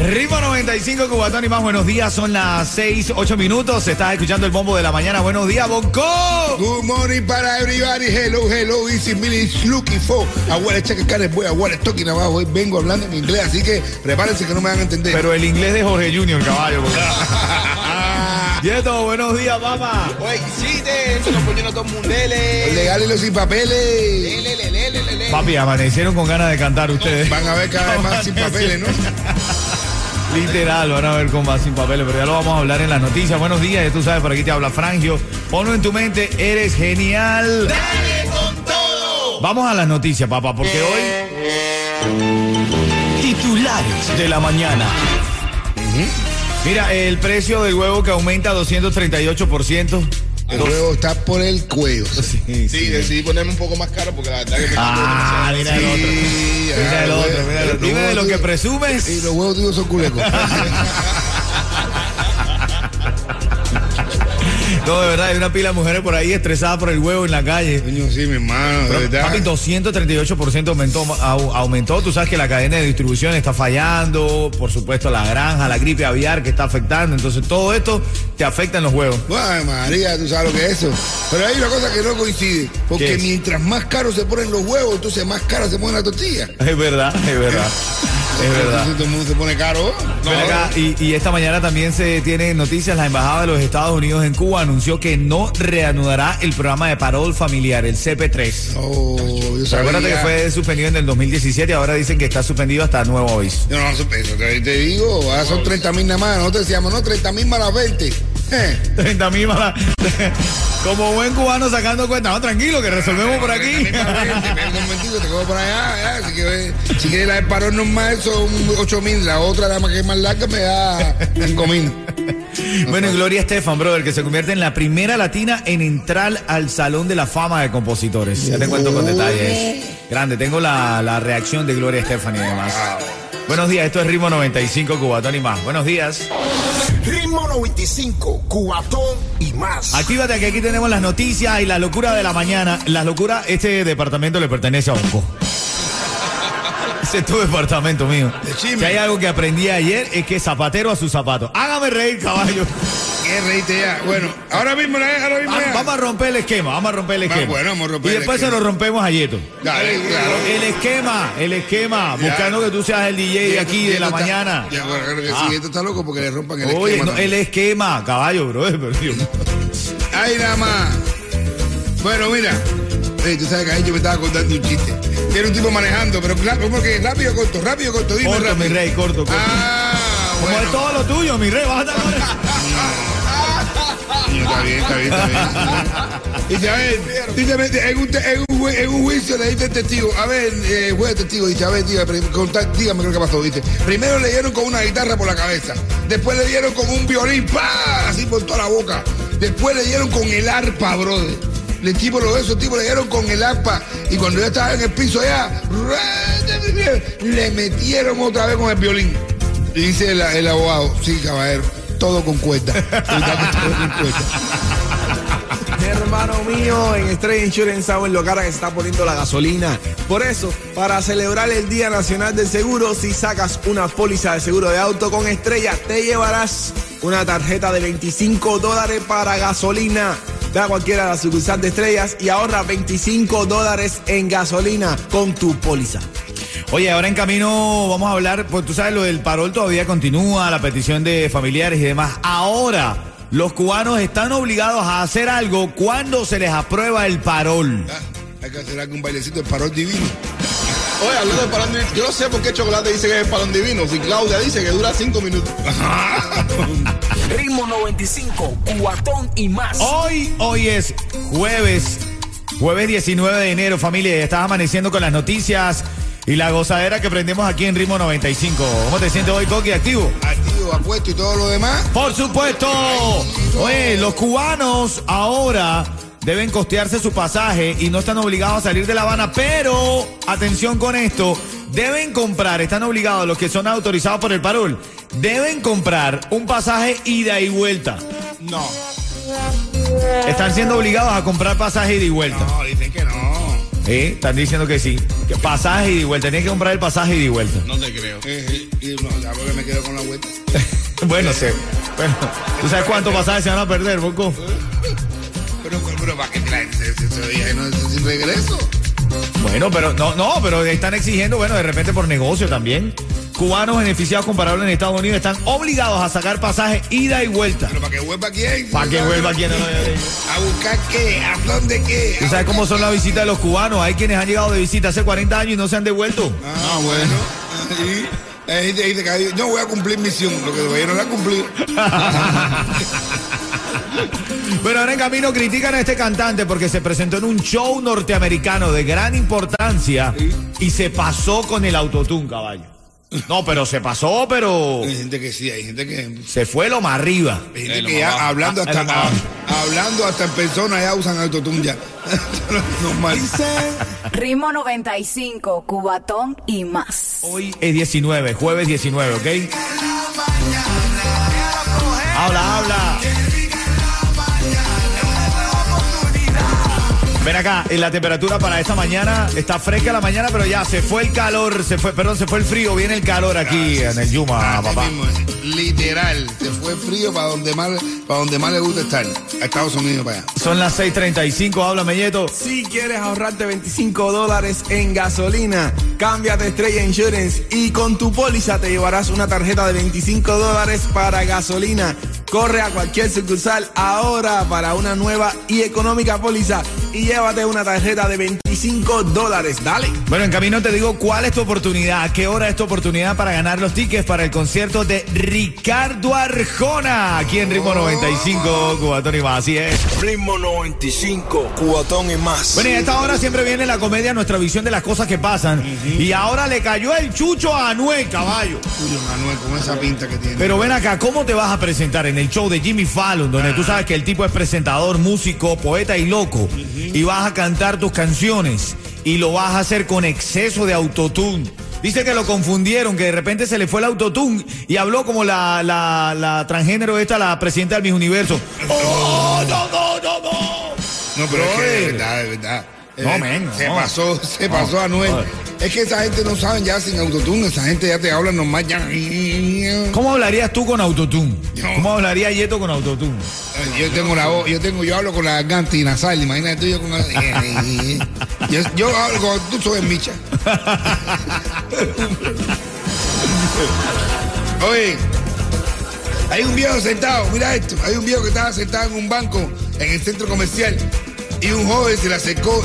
Ritmo 95, Cubatón y más. Buenos días, son las 6, 8 minutos. Estás escuchando el Bombo de la Mañana. Buenos días, Bonco. Good morning para everybody. Hello, hello. Easy minutes looking for. Abuela, check cara boy. Abuela, talking abajo. Hoy vengo hablando en inglés, así que prepárense que no me van a entender. Pero el inglés de Jorge Junior, caballo. Yeto, buenos días, papá. Oye, sí, te, se lo ponen los mundeles. Los legales los sin papeles. Lele, lele, lele, lele. Papi, amanecieron con ganas de cantar ustedes. Van a ver cada vez más sin papeles, ¿no? Literal, van a ver con más sin papeles, pero ya lo vamos a hablar en las noticias. Buenos días, ya tú sabes, por aquí te habla Frangio. Ponlo en tu mente, eres genial. ¡Dale con todo! Vamos a las noticias, papá, porque hoy. Titulares de la mañana. Mira, el precio del huevo que aumenta 238%. El huevo está por el cuello. Sí, Sí, decidí ponerme un poco más caro porque la verdad que me Ah, mira el otro. Sí, Mira el ah, otro, mira el otro. Dime de lo que presumes. Y los huevos tuyos son culecos. No, de verdad, hay una pila de mujeres por ahí estresadas por el huevo en la calle. Coño, sí, mi hermano, de verdad. papi, 238% aumentó, au- aumentó. Tú sabes que la cadena de distribución está fallando. Por supuesto, la granja, la gripe aviar que está afectando. Entonces, todo esto te afecta en los huevos. Ay, María, tú sabes lo que es eso. Pero hay una cosa que no coincide. ¿Qué Porque mientras más caros se ponen los huevos, entonces más cara se pone la tortilla. Es verdad, es verdad. Es verdad. Todo el mundo se pone caro. Acá, y, y esta mañana también se tiene noticias. La Embajada de los Estados Unidos en Cuba anunció que no reanudará el programa de parol familiar, el CP3. Oh. Acuérdate que fue suspendido en el 2017 y ahora dicen que está suspendido hasta nuevo aviso. No, no eso. Te, te digo, ahora son 30 mil nada más. Nosotros decíamos, no, 30 mil más las 20. Eh, 30 mil malas. Como buen cubano sacando cuenta. No, tranquilo, que resolvemos por aquí. 30.000 más 20, espérate un momentito, te por allá. Si quieres, la de parón normal son 8 mil. La otra, la que es más larga, me da 5 mil. Bueno, y Gloria Estefan, brother, que se convierte en la primera latina en entrar al Salón de la Fama de Compositores. Ya te cuento con detalles. Grande, tengo la, la reacción de Gloria Estefan y demás. Buenos días, esto es Ritmo 95, Cubatón y más. Buenos días. Ritmo 95, cuatón y más. Actívate que aquí tenemos las noticias y la locura de la mañana. La locura, este departamento le pertenece a Bonco. Ese es tu departamento mío. Decime. Si hay algo que aprendí ayer es que zapatero a sus zapatos. Hágame reír, caballo. ¿Qué reíste ya? Bueno, ahora mismo, ahora mismo. Vamos, ya. vamos a romper el esquema, vamos a romper el esquema. bueno, vamos a romper y el después se lo rompemos a Yeto. Dale, claro. El esquema, el esquema, Ya. buscando que tú seas el DJ de aquí de la está- mañana. Ya, bueno, Ah. sí, esto está loco porque le rompan el Oye, esquema no, el esquema, caballo, bro. Ay, nada más. Bueno, mira. Ey, tú sabes que ahí yo me estaba contando un chiste. Tiene un tipo manejando, pero claro, ¿cómo que rápido, corto, rápido, corto, dime Corto, rápido. mi rey, corto, corto. Ah, Como es todo lo tuyo, mi rey, No, Está bien, está bien, está bien. Dice, a ver, dice, en un, te- en, un, ju- en un juicio le dice el testigo, a ver, eh, juez testigo, dice, a ver, dígame, contá- dígame qué es lo que pasó, dice. Primero le dieron con una guitarra por la cabeza, después le dieron con un violín, ¡pa! así por toda la boca. Después le dieron con el arpa, brother. El tipo, lo esos tipos le dieron con el arpa y cuando ya estaba en el piso ya, le metieron otra vez con el violín. Y dice el, el abogado, sí, caballero, todo con cuenta. Verdad que todo con cuenta. Hermano mío, en Estrella Insurance saben lo cara que se está poniendo la gasolina. Por eso, para celebrar el Día Nacional del Seguro, si sacas una póliza de seguro de auto con Estrella, te llevarás una tarjeta de 25 dólares para gasolina. Da a cualquiera de las sucursales de Estrellas y ahorra 25 dólares en gasolina con tu póliza. Oye, ahora en camino vamos a hablar, pues tú sabes, lo del parol todavía continúa, la petición de familiares y demás. Ahora, los cubanos están obligados a hacer algo cuando se les aprueba el parol. Ah, Hay que hacer algún bailecito de parol divino. Oye, hablando de palón divino, yo no sé por qué Chocolate dice que es palón divino. Si Claudia dice que dura cinco minutos. Ritmo 95, cuatón y más. Hoy, hoy es jueves, jueves 19 de enero, familia. Estás amaneciendo con las noticias y la gozadera que prendemos aquí en Ritmo 95. ¿Cómo te sientes hoy, Coqui? ¿Activo? Activo, los apuestos y todo lo demás. Por supuesto. Oye, los cubanos ahora deben costearse su pasaje y no están obligados a salir de La Habana, pero atención con esto, deben comprar, están obligados los que son autorizados por el parol, deben comprar un pasaje ida y vuelta. No, Están siendo obligados a comprar pasaje ida y vuelta. no, dicen que no. ¿Eh? Están diciendo que sí. Que pasaje ida y vuelta. Tienes que comprar el pasaje ida y vuelta. No te creo. Eh, eh, y no, ya porque me quedo con la vuelta. Bueno, sé. Bueno, ¿tú sabes cuántos pasajes se van a perder, Boco? Pero, pero, pero ¿para qué traen ese, no, es sin regreso? Bueno, pero no, no, pero están exigiendo, bueno, de repente por negocio también. Cubanos beneficiados comparables en Estados Unidos están obligados a sacar pasaje ida y vuelta. ¿Pero para que vuelva quién? Para que vuelva dicho. ¿A buscar qué? ¿A dónde qué? ¿Tú sabes cómo son las visitas de los cubanos? Hay quienes han llegado de visita hace 40 años y no se han devuelto. Ah, bueno. Y hay gente que dice que no voy a cumplir misión, lo que todavía no la Pero ahora en camino critican a este cantante porque se presentó en un show norteamericano de gran importancia y se pasó con el autotune, caballo. No, pero se pasó, pero Hay gente que sí, hay gente que. se fue lo más arriba. Hay gente Eh, que ya hablando ah, hasta bajo. hablando hasta en persona ya usan autotune ya. Normal. Ritmo 95, Cubatón y más. Hoy es 19, jueves 19, ¿ok? Habla, habla. Ven acá, en la temperatura para esta mañana está fresca la mañana, pero ya se fue el calor, se fue, perdón, se fue el frío, viene el calor aquí en el Yuma, Así papá. mismo es. Literal, se fue frío para donde más, para donde más le gusta estar, a Estados Unidos para allá. Son las 6:35, habla Melleto. Si quieres ahorrarte 25 dólares en gasolina, cámbiate Estrella Insurance y con tu póliza te llevarás una tarjeta de 25 dólares para gasolina. Corre a cualquier sucursal ahora para una nueva y económica póliza y llévate una tarjeta de 25 dólares. Dale. Bueno, en camino te digo cuál es tu oportunidad, a qué hora es tu oportunidad para ganar los tickets para el concierto de Ricardo Arjona, aquí en Ritmo 95, Cubatón y más, así es. Ritmo 95, cuatón y más. Bueno, y a esta hora siempre viene la comedia, nuestra visión de las cosas que pasan. Y ahora le cayó el chucho a Anuel, caballo. Julio Manuel, con esa pinta que tiene. Pero ven acá, ¿cómo te vas a presentar en el show de Jimmy Fallon, donde tú sabes que el tipo es presentador, músico, poeta y loco, y vas a cantar tus canciones y lo vas a hacer con exceso de autotune? Dice que lo confundieron, que de repente se le fue el autotune y habló como la, la, la transgénero esta, la presidenta del Miss Universo. ¡Oh, no, no, no, no! No, pero es que de Brother. verdad, de verdad. No, Eh, men, Se no. pasó, se pasó a Noel. Es que esa gente no saben ya sin autotune, esa gente ya te habla normal ya. ¿Cómo hablarías tú con autotune? No. ¿Cómo hablaría Yeto con autotune? Yo tengo la voz, yo tengo, yo hablo con la garganta y nasal, imagínate tú yo con la- yo, yo hablo con tú soy Micha. Oye, hay un viejo sentado, mira esto, hay un viejo que estaba sentado en un banco en el centro comercial y un joven se le acercó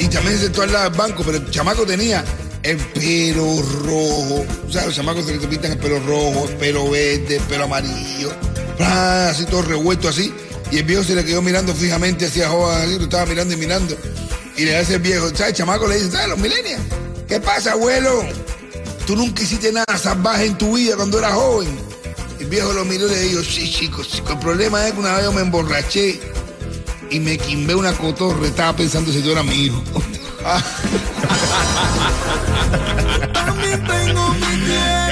y también se sentó al lado del banco, pero el chamaco tenía el pelo rojo, o sea, los chamacos se les pintan el pelo rojo, el pelo verde, el pelo amarillo, así todo revuelto así, y el viejo se le quedó mirando fijamente hacia joven, así, lo estaba mirando y mirando, y le hace el viejo, ¿sabes? El chamaco le dice, ¿sabes? Los milenios, ¿qué pasa, abuelo? Tú nunca hiciste nada salvaje en tu vida cuando eras joven. El viejo lo miró y le dijo, sí, chico, chico, el problema es que una vez yo me emborraché y me quimbé una cotorra. Estaba pensando si tú eras mi hijo.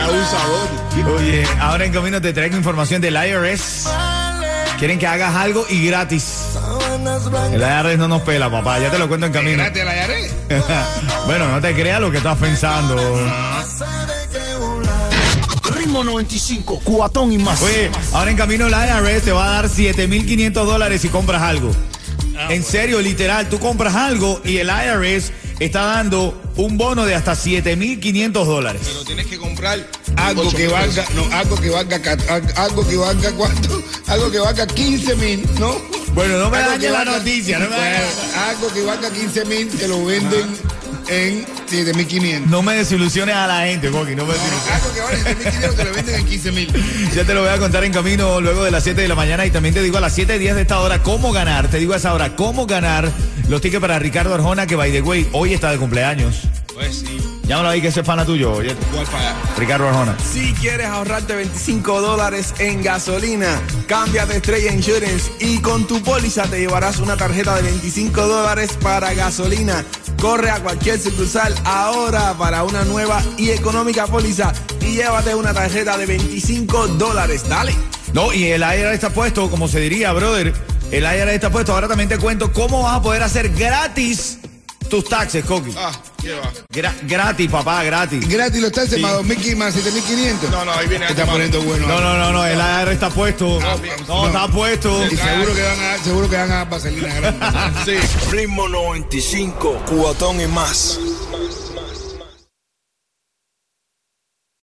Abusador. Oye, ahora en camino te traigo información del IRS. Quieren que hagas algo y gratis. El IRS no nos pela, papá. Ya te lo cuento en camino. Bueno, no te creas lo que estás pensando. Ritmo 95, cuatón y más. Oye, ahora en camino el IRS te va a dar 7.500 dólares si compras algo. En serio, literal, tú compras algo y el IRS está dando un bono de hasta 7.500 dólares. Pero tienes que comprar Algo que valga, no, algo que valga, algo que valga cuánto, algo que valga 15 mil, ¿no? Bueno, no me dañes la valga- noticia, no me Bueno, algo que valga 15 mil te lo venden en 7 mil 500. No me desilusiones a la gente, Coqui, no me desilusiones. Algo que vale 7 mil 500 te lo venden en 15 mil. Ya te lo voy a contar en camino luego de las 7 de la mañana y también te digo a las 7 días de esta hora cómo ganar. Te digo a esa hora cómo ganar los tickets para Ricardo Arjona, que by the way, hoy está de cumpleaños. Pues sí. Llámalo ahí que ese es pana tuyo, oye. Ricardo Arjona. Si quieres ahorrarte 25 dólares en gasolina, cambia de Estrella Insurance y con tu póliza te llevarás una tarjeta de 25 dólares para gasolina. Corre a cualquier sucursal ahora para una nueva y económica póliza y llévate una tarjeta de 25 dólares. Dale. No, y el IRA está puesto, como se diría, brother. El IRA está puesto. Ahora también te cuento cómo vas a poder hacer gratis tus taxes, Coqui. Ah, ¿qué va? Gra- gratis, papá, gratis. Gratis los taxes más 2.000 más 7.500. No, no, ahí viene Está poniendo bueno. No, no, no, no, el IRA está puesto. No, está puesto. Y seguro que van a, seguro que van a vaselina grande. Sí. Ritmo 95, cubatón y más.